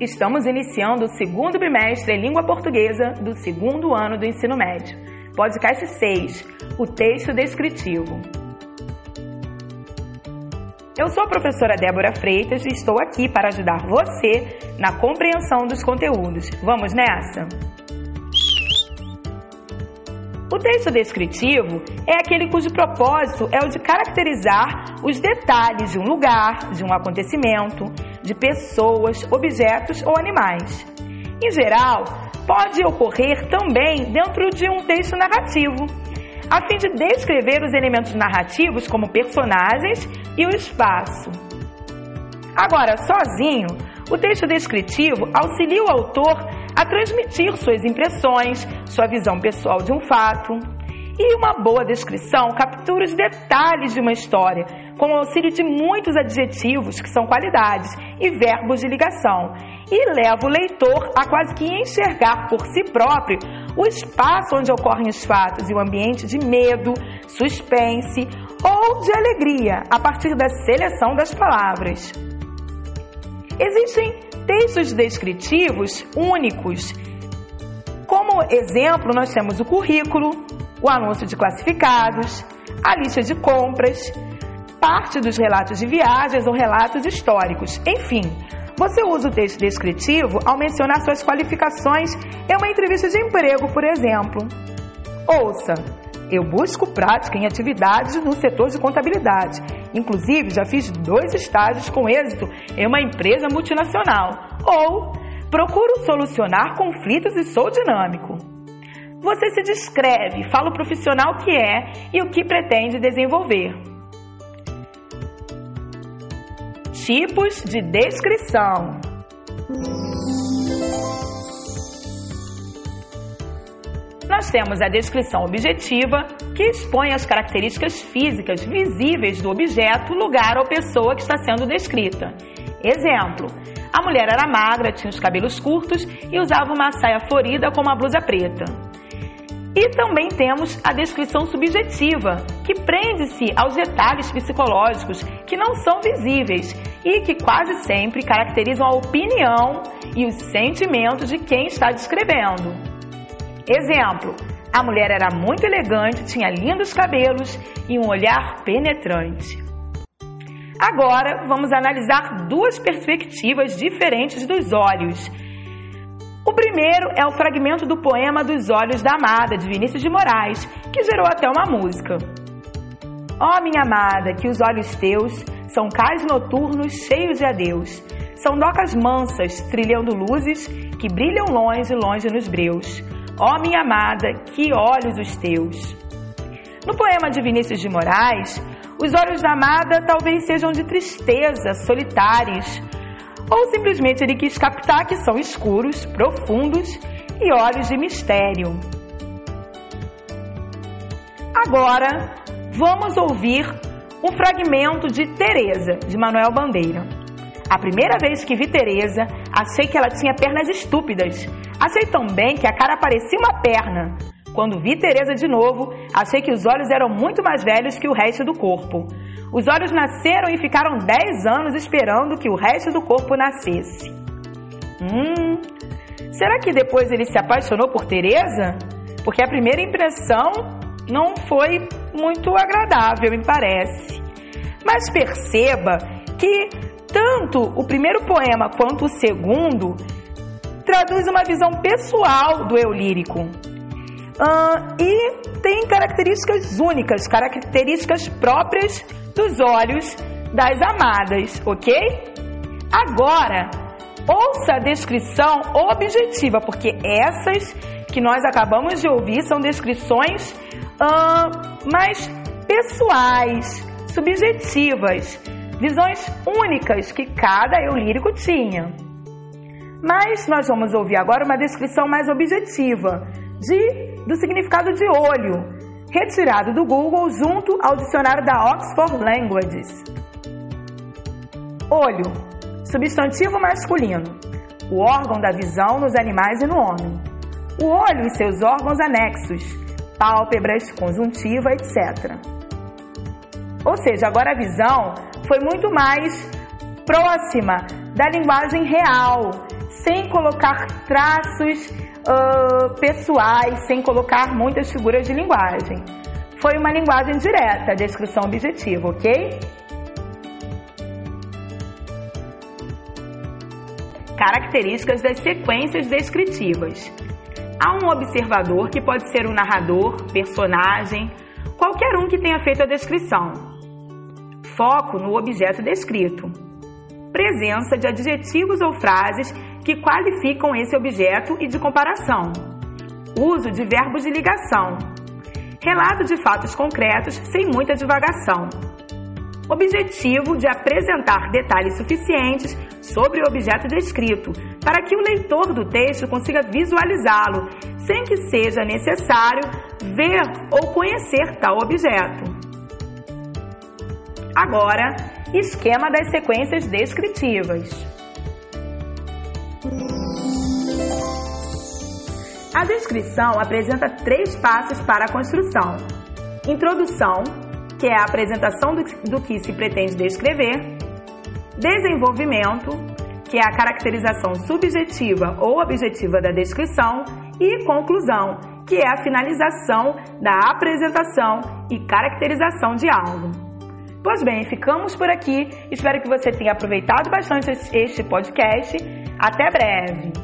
Estamos iniciando o segundo bimestre em língua portuguesa do segundo ano do ensino médio. Podcast 6 O texto descritivo. Eu sou a professora Débora Freitas e estou aqui para ajudar você na compreensão dos conteúdos. Vamos nessa? O texto descritivo é aquele cujo propósito é o de caracterizar os detalhes de um lugar, de um acontecimento, de pessoas, objetos ou animais. Em geral, pode ocorrer também dentro de um texto narrativo, a fim de descrever os elementos narrativos como personagens e o espaço. Agora, sozinho, o texto descritivo auxilia o autor a transmitir suas impressões, sua visão pessoal de um fato. E uma boa descrição captura os detalhes de uma história, com o auxílio de muitos adjetivos, que são qualidades, e verbos de ligação, e leva o leitor a quase que enxergar por si próprio o espaço onde ocorrem os fatos e o ambiente de medo, suspense ou de alegria a partir da seleção das palavras. Existem textos descritivos únicos. Como exemplo, nós temos o currículo, o anúncio de classificados, a lista de compras, parte dos relatos de viagens ou relatos históricos. Enfim, você usa o texto descritivo ao mencionar suas qualificações em uma entrevista de emprego, por exemplo. Ouça, eu busco prática em atividades no setor de contabilidade. Inclusive, já fiz dois estágios com êxito em uma empresa multinacional. Ou procuro solucionar conflitos e sou dinâmico. Você se descreve, fala o profissional que é e o que pretende desenvolver. Tipos de descrição. Nós temos a descrição objetiva, que expõe as características físicas visíveis do objeto, lugar ou pessoa que está sendo descrita. Exemplo: a mulher era magra, tinha os cabelos curtos e usava uma saia florida com uma blusa preta. E também temos a descrição subjetiva, que prende-se aos detalhes psicológicos que não são visíveis e que quase sempre caracterizam a opinião e os sentimentos de quem está descrevendo. Exemplo: a mulher era muito elegante, tinha lindos cabelos e um olhar penetrante. Agora vamos analisar duas perspectivas diferentes dos olhos o primeiro é o fragmento do poema Dos Olhos da Amada, de Vinícius de Moraes, que gerou até uma música. Ó oh, minha amada, que os olhos teus são cais noturnos cheios de adeus. São docas mansas, trilhando luzes que brilham longe, longe nos breus. Ó oh, minha amada, que olhos os teus. No poema de Vinícius de Moraes, os olhos da amada talvez sejam de tristeza, solitários, ou simplesmente ele quis captar que são escuros, profundos e olhos de mistério. Agora, vamos ouvir um fragmento de Teresa, de Manuel Bandeira. A primeira vez que vi Teresa, achei que ela tinha pernas estúpidas. Achei também que a cara parecia uma perna. Quando vi Teresa de novo, achei que os olhos eram muito mais velhos que o resto do corpo. Os olhos nasceram e ficaram 10 anos esperando que o resto do corpo nascesse. Hum, será que depois ele se apaixonou por Teresa? Porque a primeira impressão não foi muito agradável, me parece. Mas perceba que tanto o primeiro poema quanto o segundo traduz uma visão pessoal do eu lírico. Uh, e tem características únicas, características próprias dos olhos das amadas, ok? Agora, ouça a descrição objetiva, porque essas que nós acabamos de ouvir são descrições uh, mais pessoais, subjetivas, visões únicas que cada eu lírico tinha. Mas nós vamos ouvir agora uma descrição mais objetiva de, do significado de olho, retirado do Google junto ao dicionário da Oxford Languages. Olho, substantivo masculino, o órgão da visão nos animais e no homem. O olho e seus órgãos anexos, pálpebras, conjuntiva, etc. Ou seja, agora a visão foi muito mais próxima da linguagem real, sem colocar traços uh, pessoais, sem colocar muitas figuras de linguagem. Foi uma linguagem direta, descrição objetiva, ok? Características das sequências descritivas. Há um observador que pode ser o narrador, personagem, qualquer um que tenha feito a descrição. Foco no objeto descrito. Presença de adjetivos ou frases que qualificam esse objeto e de comparação. Uso de verbos de ligação. Relato de fatos concretos sem muita divagação. Objetivo de apresentar detalhes suficientes sobre o objeto descrito, para que o leitor do texto consiga visualizá-lo, sem que seja necessário ver ou conhecer tal objeto. Agora, esquema das sequências descritivas. A descrição apresenta três passos para a construção: introdução, que é a apresentação do, do que se pretende descrever, desenvolvimento, que é a caracterização subjetiva ou objetiva da descrição, e conclusão, que é a finalização da apresentação e caracterização de algo. Pois bem, ficamos por aqui. Espero que você tenha aproveitado bastante este podcast. Até breve!